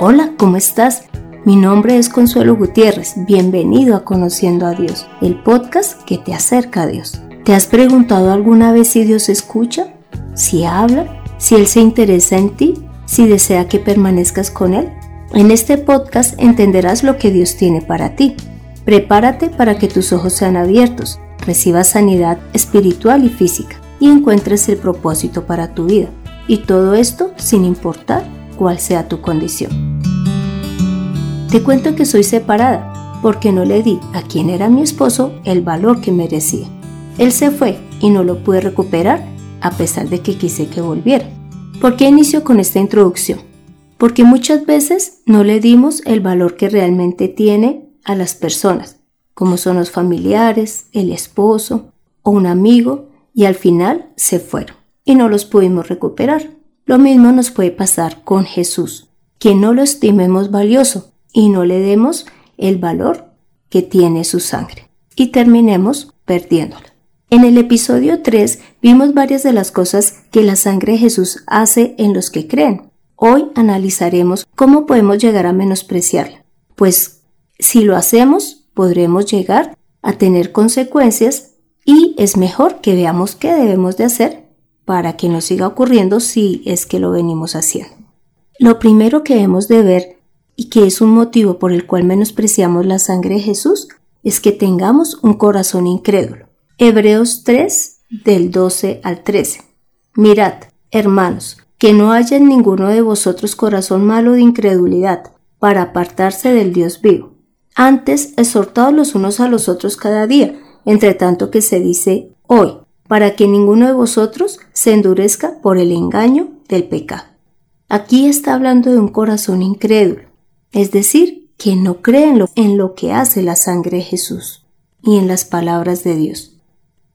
Hola, ¿cómo estás? Mi nombre es Consuelo Gutiérrez. Bienvenido a Conociendo a Dios, el podcast que te acerca a Dios. ¿Te has preguntado alguna vez si Dios escucha? ¿Si habla? ¿Si Él se interesa en ti? ¿Si desea que permanezcas con Él? En este podcast entenderás lo que Dios tiene para ti. Prepárate para que tus ojos sean abiertos, recibas sanidad espiritual y física y encuentres el propósito para tu vida. Y todo esto sin importar cuál sea tu condición. Te cuento que soy separada porque no le di a quien era mi esposo el valor que merecía. Él se fue y no lo pude recuperar a pesar de que quise que volviera. ¿Por qué inicio con esta introducción? Porque muchas veces no le dimos el valor que realmente tiene a las personas, como son los familiares, el esposo o un amigo, y al final se fueron y no los pudimos recuperar. Lo mismo nos puede pasar con Jesús, que no lo estimemos valioso y no le demos el valor que tiene su sangre y terminemos perdiéndola. En el episodio 3 vimos varias de las cosas que la sangre de Jesús hace en los que creen. Hoy analizaremos cómo podemos llegar a menospreciarla, pues si lo hacemos podremos llegar a tener consecuencias y es mejor que veamos qué debemos de hacer para que no siga ocurriendo si es que lo venimos haciendo. Lo primero que debemos de ver y que es un motivo por el cual menospreciamos la sangre de Jesús es que tengamos un corazón incrédulo. Hebreos 3 del 12 al 13. Mirad, hermanos, que no haya en ninguno de vosotros corazón malo de incredulidad para apartarse del Dios vivo. Antes, exhortados los unos a los otros cada día, entre tanto que se dice hoy, para que ninguno de vosotros se endurezca por el engaño del pecado. Aquí está hablando de un corazón incrédulo, es decir, que no cree en lo, que hace la sangre de Jesús y en las palabras de Dios.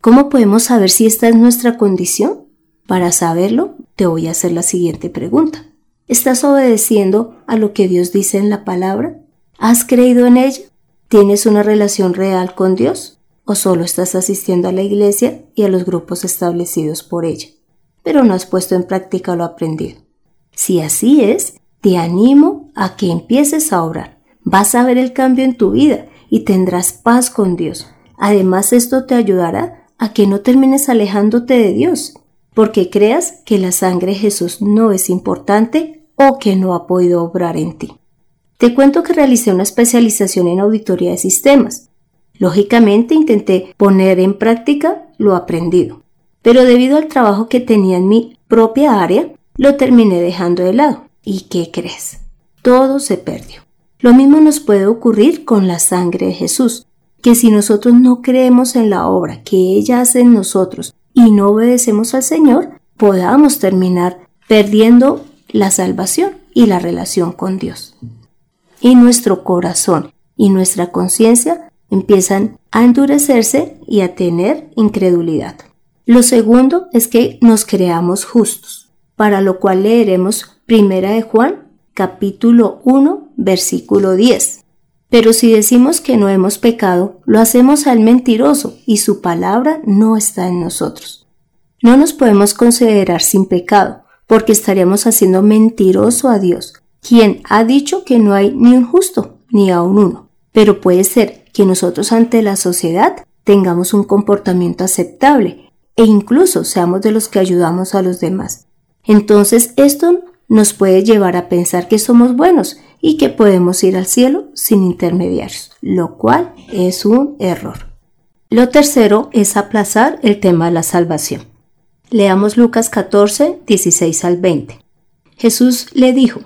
¿Cómo podemos saber si esta es nuestra condición? Para saberlo, te voy a hacer la siguiente pregunta. ¿Estás obedeciendo a lo que Dios dice en la palabra? ¿Has creído en ella? ¿Tienes una relación real con Dios? O solo estás asistiendo a la iglesia y a los grupos establecidos por ella, pero no has puesto en práctica lo aprendido. Si así es, te animo a que empieces a orar. Vas a ver el cambio en tu vida y tendrás paz con Dios. Además, esto te ayudará a que no termines alejándote de Dios, porque creas que la sangre de Jesús no es importante o que no ha podido obrar en ti. Te cuento que realicé una especialización en auditoría de sistemas Lógicamente intenté poner en práctica lo aprendido, pero debido al trabajo que tenía en mi propia área, lo terminé dejando de lado. ¿Y qué crees? Todo se perdió. Lo mismo nos puede ocurrir con la sangre de Jesús, que si nosotros no creemos en la obra que ella hace en nosotros y no obedecemos al Señor, podamos terminar perdiendo la salvación y la relación con Dios. Y nuestro corazón y nuestra conciencia empiezan a endurecerse y a tener incredulidad. Lo segundo es que nos creamos justos, para lo cual leeremos Primera de Juan, capítulo 1, versículo 10. Pero si decimos que no hemos pecado, lo hacemos al mentiroso y su palabra no está en nosotros. No nos podemos considerar sin pecado, porque estaríamos haciendo mentiroso a Dios, quien ha dicho que no hay ni un justo, ni aun uno. Pero puede ser que nosotros ante la sociedad tengamos un comportamiento aceptable e incluso seamos de los que ayudamos a los demás. Entonces esto nos puede llevar a pensar que somos buenos y que podemos ir al cielo sin intermediarios, lo cual es un error. Lo tercero es aplazar el tema de la salvación. Leamos Lucas 14, 16 al 20. Jesús le dijo,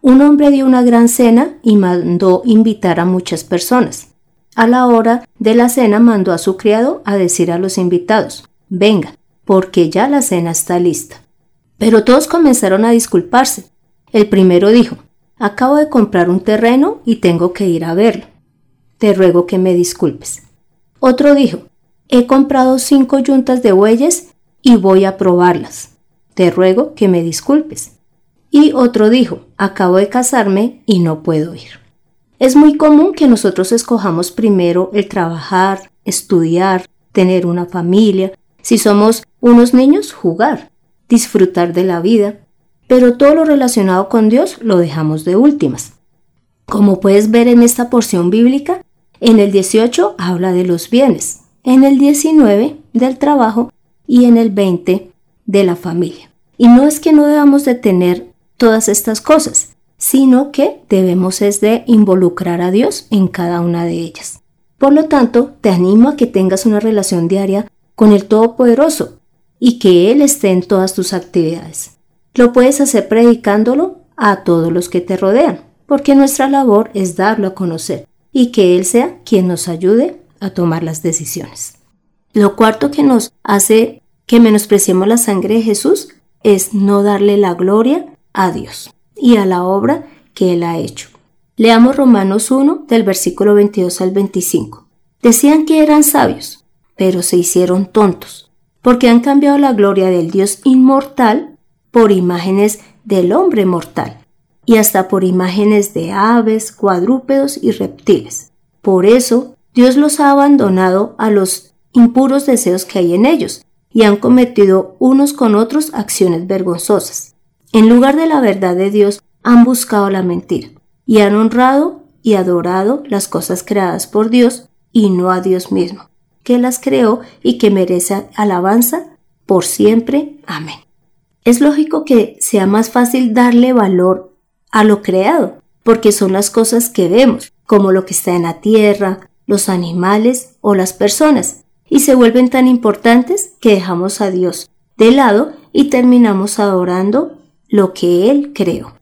un hombre dio una gran cena y mandó invitar a muchas personas. A la hora de la cena mandó a su criado a decir a los invitados, venga, porque ya la cena está lista. Pero todos comenzaron a disculparse. El primero dijo, acabo de comprar un terreno y tengo que ir a verlo. Te ruego que me disculpes. Otro dijo, he comprado cinco yuntas de bueyes y voy a probarlas. Te ruego que me disculpes. Y otro dijo, acabo de casarme y no puedo ir. Es muy común que nosotros escojamos primero el trabajar, estudiar, tener una familia, si somos unos niños, jugar, disfrutar de la vida. pero todo lo relacionado con Dios lo dejamos de últimas. Como puedes ver en esta porción bíblica, en el 18 habla de los bienes, en el 19 del trabajo y en el 20 de la familia. Y no es que no debamos de tener todas estas cosas, sino que debemos es de involucrar a Dios en cada una de ellas. Por lo tanto, te animo a que tengas una relación diaria con el Todopoderoso y que Él esté en todas tus actividades. Lo puedes hacer predicándolo a todos los que te rodean, porque nuestra labor es darlo a conocer y que Él sea quien nos ayude a tomar las decisiones. Lo cuarto que nos hace que menospreciemos la sangre de Jesús es no darle la gloria a Dios y a la obra que Él ha hecho. Leamos Romanos 1 del versículo 22 al 25. Decían que eran sabios, pero se hicieron tontos, porque han cambiado la gloria del Dios inmortal por imágenes del hombre mortal, y hasta por imágenes de aves, cuadrúpedos y reptiles. Por eso Dios los ha abandonado a los impuros deseos que hay en ellos, y han cometido unos con otros acciones vergonzosas. En lugar de la verdad de Dios, han buscado la mentira, y han honrado y adorado las cosas creadas por Dios y no a Dios mismo, que las creó y que merece alabanza por siempre. Amén. Es lógico que sea más fácil darle valor a lo creado, porque son las cosas que vemos, como lo que está en la tierra, los animales o las personas, y se vuelven tan importantes que dejamos a Dios de lado y terminamos adorando lo que Él creó.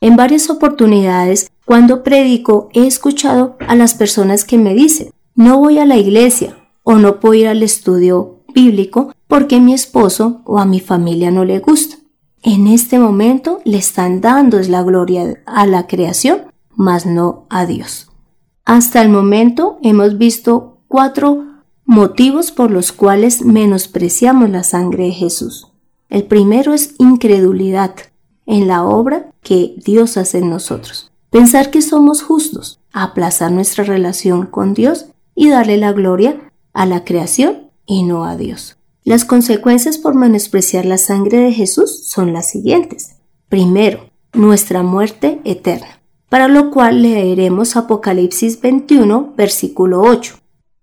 En varias oportunidades, cuando predico, he escuchado a las personas que me dicen, no voy a la iglesia o no puedo ir al estudio bíblico porque mi esposo o a mi familia no le gusta. En este momento le están dando la gloria a la creación, mas no a Dios. Hasta el momento hemos visto cuatro motivos por los cuales menospreciamos la sangre de Jesús. El primero es incredulidad en la obra que Dios hace en nosotros. Pensar que somos justos, aplazar nuestra relación con Dios y darle la gloria a la creación y no a Dios. Las consecuencias por menospreciar la sangre de Jesús son las siguientes. Primero, nuestra muerte eterna, para lo cual leeremos Apocalipsis 21, versículo 8.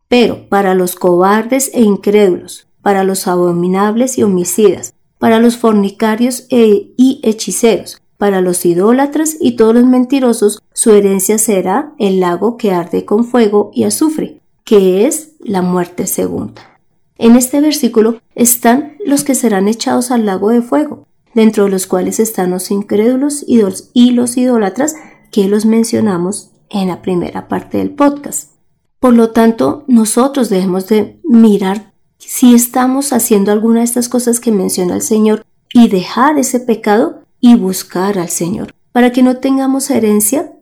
Pero para los cobardes e incrédulos, para los abominables y homicidas, para los fornicarios e, y hechiceros, para los idólatras y todos los mentirosos, su herencia será el lago que arde con fuego y azufre, que es la muerte segunda. En este versículo están los que serán echados al lago de fuego, dentro de los cuales están los incrédulos y los idólatras que los mencionamos en la primera parte del podcast. Por lo tanto, nosotros debemos de mirar si estamos haciendo alguna de estas cosas que menciona el Señor y dejar ese pecado y buscar al Señor, para que no tengamos herencia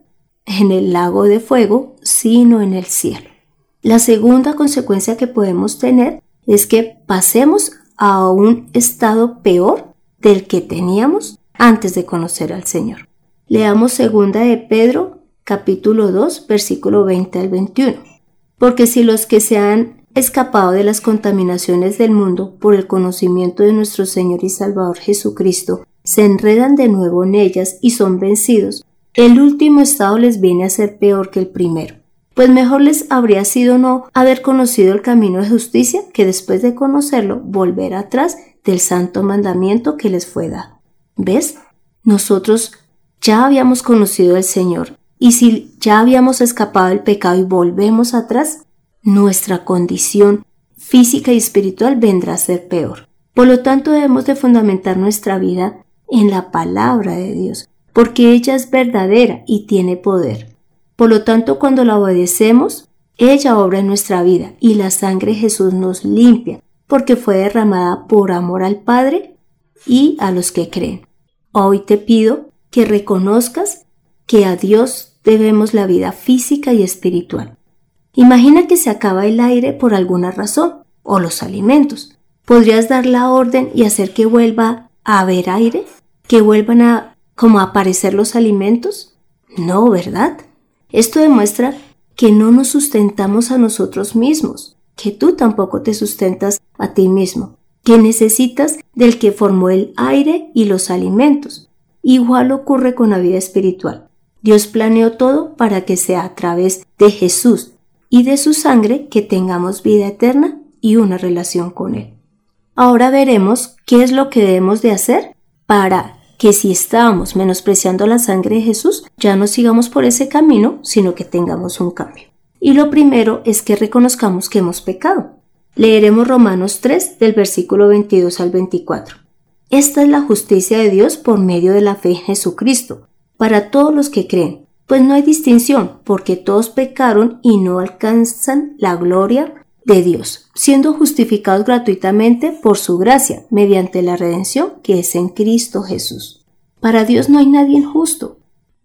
en el lago de fuego, sino en el cielo. La segunda consecuencia que podemos tener es que pasemos a un estado peor del que teníamos antes de conocer al Señor. Leamos segunda de Pedro capítulo 2 versículo 20 al 21. Porque si los que se han escapado de las contaminaciones del mundo por el conocimiento de nuestro Señor y Salvador Jesucristo, se enredan de nuevo en ellas y son vencidos, el último estado les viene a ser peor que el primero. Pues mejor les habría sido no haber conocido el camino de justicia que después de conocerlo volver atrás del santo mandamiento que les fue dado. ¿Ves? Nosotros ya habíamos conocido al Señor y si ya habíamos escapado del pecado y volvemos atrás, nuestra condición física y espiritual vendrá a ser peor. Por lo tanto, debemos de fundamentar nuestra vida en la palabra de Dios, porque ella es verdadera y tiene poder. Por lo tanto, cuando la obedecemos, ella obra en nuestra vida y la sangre de Jesús nos limpia, porque fue derramada por amor al Padre y a los que creen. Hoy te pido que reconozcas que a Dios debemos la vida física y espiritual Imagina que se acaba el aire por alguna razón, o los alimentos. ¿Podrías dar la orden y hacer que vuelva a haber aire? ¿Que vuelvan a como aparecer los alimentos? No, ¿verdad? Esto demuestra que no nos sustentamos a nosotros mismos, que tú tampoco te sustentas a ti mismo, que necesitas del que formó el aire y los alimentos. Igual ocurre con la vida espiritual. Dios planeó todo para que sea a través de Jesús y de su sangre que tengamos vida eterna y una relación con Él. Ahora veremos qué es lo que debemos de hacer para que si estamos menospreciando la sangre de Jesús, ya no sigamos por ese camino, sino que tengamos un cambio. Y lo primero es que reconozcamos que hemos pecado. Leeremos Romanos 3 del versículo 22 al 24. Esta es la justicia de Dios por medio de la fe en Jesucristo, para todos los que creen, pues no hay distinción, porque todos pecaron y no alcanzan la gloria de Dios, siendo justificados gratuitamente por su gracia, mediante la redención que es en Cristo Jesús. Para Dios no hay nadie injusto.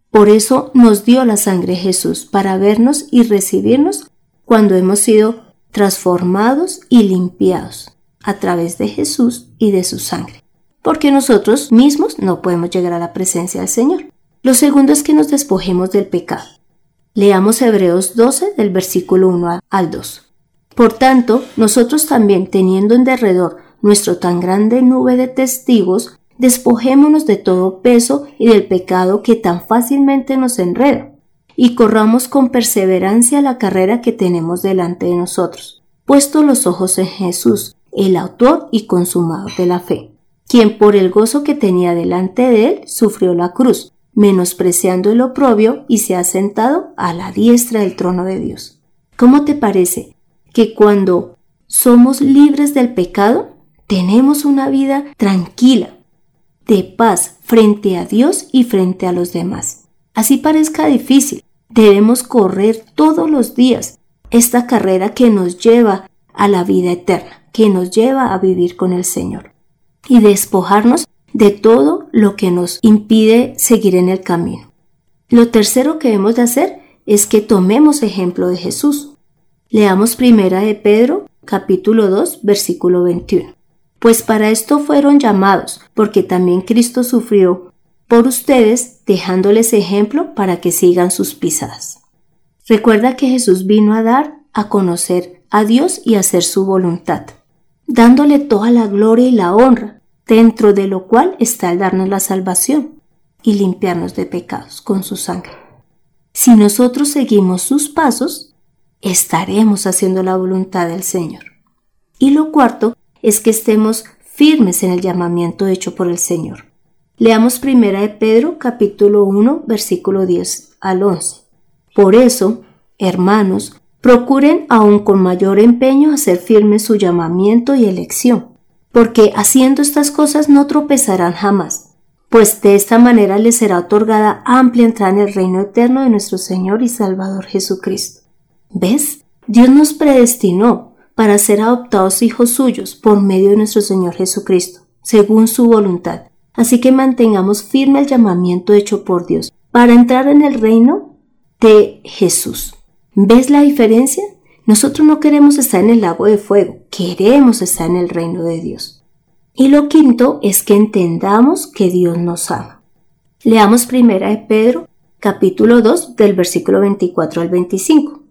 Por eso nos dio la sangre Jesús, para vernos y recibirnos cuando hemos sido transformados y limpiados a través de Jesús y de su sangre, porque nosotros mismos no podemos llegar a la presencia del Señor. Lo segundo es que nos despojemos del pecado. Leamos Hebreos 12 del versículo 1 al 2. Por tanto, nosotros también, teniendo en derredor nuestro tan grande nube de testigos, despojémonos de todo peso y del pecado que tan fácilmente nos enreda y corramos con perseverancia la carrera que tenemos delante de nosotros, puesto los ojos en Jesús, el autor y consumador de la fe, quien por el gozo que tenía delante de él sufrió la cruz, menospreciando el oprobio y se ha sentado a la diestra del trono de Dios. ¿Cómo te parece que cuando somos libres del pecado, tenemos una vida tranquila, de paz frente a Dios y frente a los demás? Así parezca difícil, debemos correr todos los días esta carrera que nos lleva a la vida eterna, que nos lleva a vivir con el Señor y despojarnos de todo lo que nos impide seguir en el camino. Lo tercero que debemos de hacer es que tomemos ejemplo de Jesús. Leamos primera de Pedro, capítulo 2, versículo 21. Pues para esto fueron llamados, porque también Cristo sufrió por ustedes, dejándoles ejemplo para que sigan sus pisadas. Recuerda que Jesús vino a dar a conocer a Dios y a hacer su voluntad, dándole toda la gloria y la honra, dentro de lo cual está el darnos la salvación y limpiarnos de pecados con su sangre. Si nosotros seguimos sus pasos, estaremos haciendo la voluntad del Señor. Y lo cuarto es que estemos firmes en el llamamiento hecho por el Señor. Leamos primera de Pedro capítulo 1 versículo 10 al 11. Por eso, hermanos, procuren aún con mayor empeño hacer firme su llamamiento y elección, porque haciendo estas cosas no tropezarán jamás, pues de esta manera les será otorgada amplia entrada en el reino eterno de nuestro Señor y Salvador Jesucristo. ¿Ves? Dios nos predestinó para ser adoptados hijos suyos por medio de nuestro Señor Jesucristo, según su voluntad Así que mantengamos firme el llamamiento hecho por Dios para entrar en el reino de Jesús. ¿Ves la diferencia? Nosotros no queremos estar en el lago de fuego, queremos estar en el reino de Dios. Y lo quinto es que entendamos que Dios nos ama. Leamos primera de Pedro, capítulo 2, del versículo 24 al 25.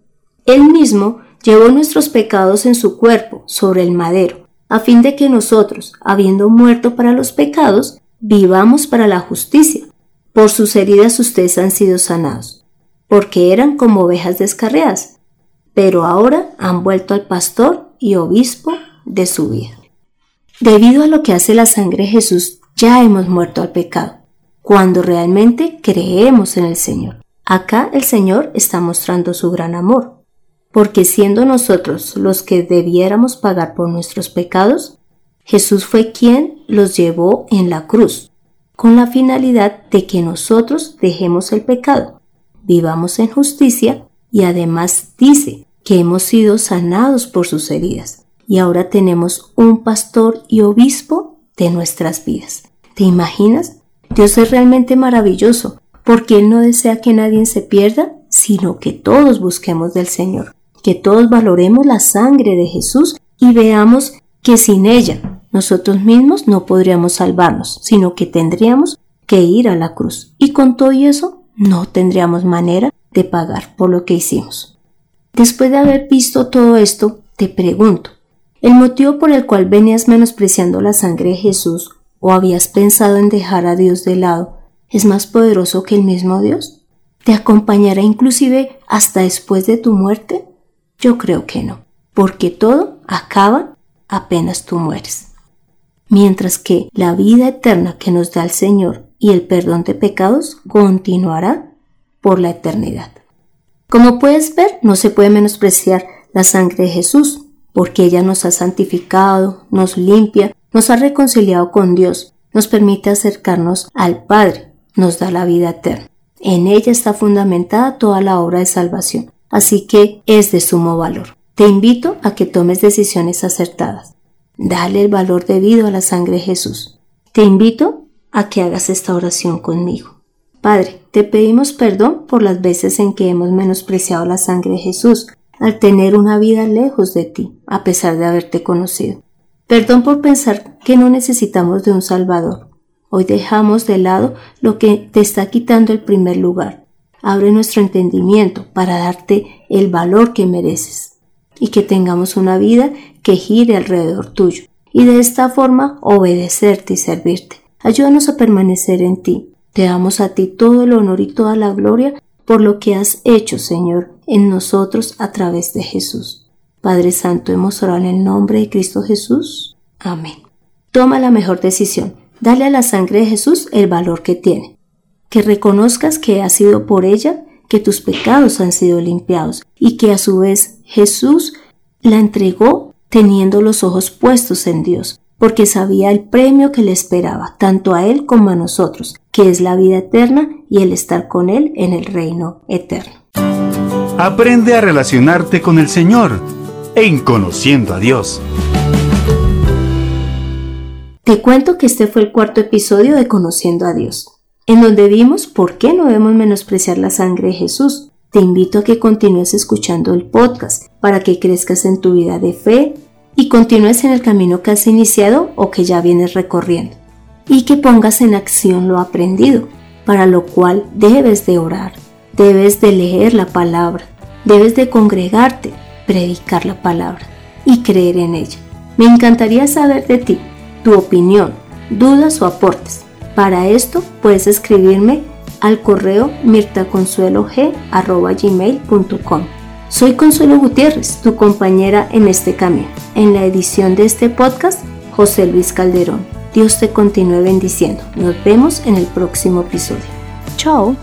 Él mismo llevó nuestros pecados en su cuerpo sobre el madero, a fin de que nosotros, habiendo muerto para los pecados, vivamos para la justicia. Por sus heridas ustedes han sido sanados, porque eran como ovejas descarriadas, pero ahora han vuelto al pastor y obispo de su vida. Debido a lo que hace la sangre de Jesús, ya hemos muerto al pecado, cuando realmente creemos en el Señor. Acá el Señor está mostrando su gran amor, porque siendo nosotros los que debiéramos pagar por nuestros pecados, Jesús fue quien los llevó en la cruz, con la finalidad de que nosotros dejemos el pecado, vivamos en justicia y además dice que hemos sido sanados por sus heridas y ahora tenemos un pastor y obispo de nuestras vidas. ¿Te imaginas? Dios es realmente maravilloso porque Él no desea que nadie se pierda, sino que todos busquemos del Señor, que todos valoremos la sangre de Jesús y veamos que sin ella nosotros mismos no podríamos salvarnos, sino que tendríamos que ir a la cruz. Y con todo eso, no tendríamos manera de pagar por lo que hicimos. Después de haber visto todo esto, te pregunto, ¿el motivo por el cual venías menospreciando la sangre de Jesús o habías pensado en dejar a Dios de lado es más poderoso que el mismo Dios? ¿Te acompañará inclusive hasta después de tu muerte? Yo creo que no, porque todo acaba apenas tú mueres. Mientras que la vida eterna que nos da el Señor y el perdón de pecados continuará por la eternidad. Como puedes ver, no se puede menospreciar la sangre de Jesús, porque ella nos ha santificado, nos limpia, nos ha reconciliado con Dios, nos permite acercarnos al Padre, nos da la vida eterna. En ella está fundamentada toda la obra de salvación, así que es de sumo valor. Te invito a que tomes decisiones acertadas. Dale el valor debido a la sangre de Jesús. Te invito a que hagas esta oración conmigo. Padre, te pedimos perdón por las veces en que hemos menospreciado la sangre de Jesús al tener una vida lejos de ti, a pesar de haberte conocido. Perdón por pensar que no necesitamos de un Salvador. Hoy dejamos de lado lo que te está quitando el primer lugar. Abre nuestro entendimiento para darte el valor que mereces y que tengamos una vida que gire alrededor tuyo y de esta forma obedecerte y servirte. Ayúdanos a permanecer en ti, te damos a ti todo el honor y toda la gloria por lo que has hecho, Señor, en nosotros a través de Jesús. Padre Santo, hemos orado en el nombre de Cristo Jesús. Amén. Toma la mejor decisión. Dale a la sangre de Jesús el valor que tiene. Que reconozcas que ha sido por ella que tus pecados han sido limpiados y que a su vez Jesús la entregó teniendo los ojos puestos en Dios, porque sabía el premio que le esperaba, tanto a Él como a nosotros, que es la vida eterna y el estar con Él en el reino eterno. Aprende a relacionarte con el Señor en Conociendo a Dios. Te cuento que este fue el cuarto episodio de Conociendo a Dios, en donde vimos por qué no debemos menospreciar la sangre de Jesús. Te invito a que continúes escuchando el podcast para que crezcas en tu vida de fe, y continúes en el camino que has iniciado o que ya vienes recorriendo, y que pongas en acción lo aprendido, para lo cual debes de orar, debes de leer la palabra, debes de congregarte, predicar la palabra y creer en ella. Me encantaría saber de ti, tu opinión, dudas o aportes. Para esto puedes escribirme al correo mirtaconsuelog.com. Soy Consuelo Gutiérrez, tu compañera en este camino. En la edición de este podcast, José Luis Calderón. Dios te continúe bendiciendo. Nos vemos en el próximo episodio. Chao.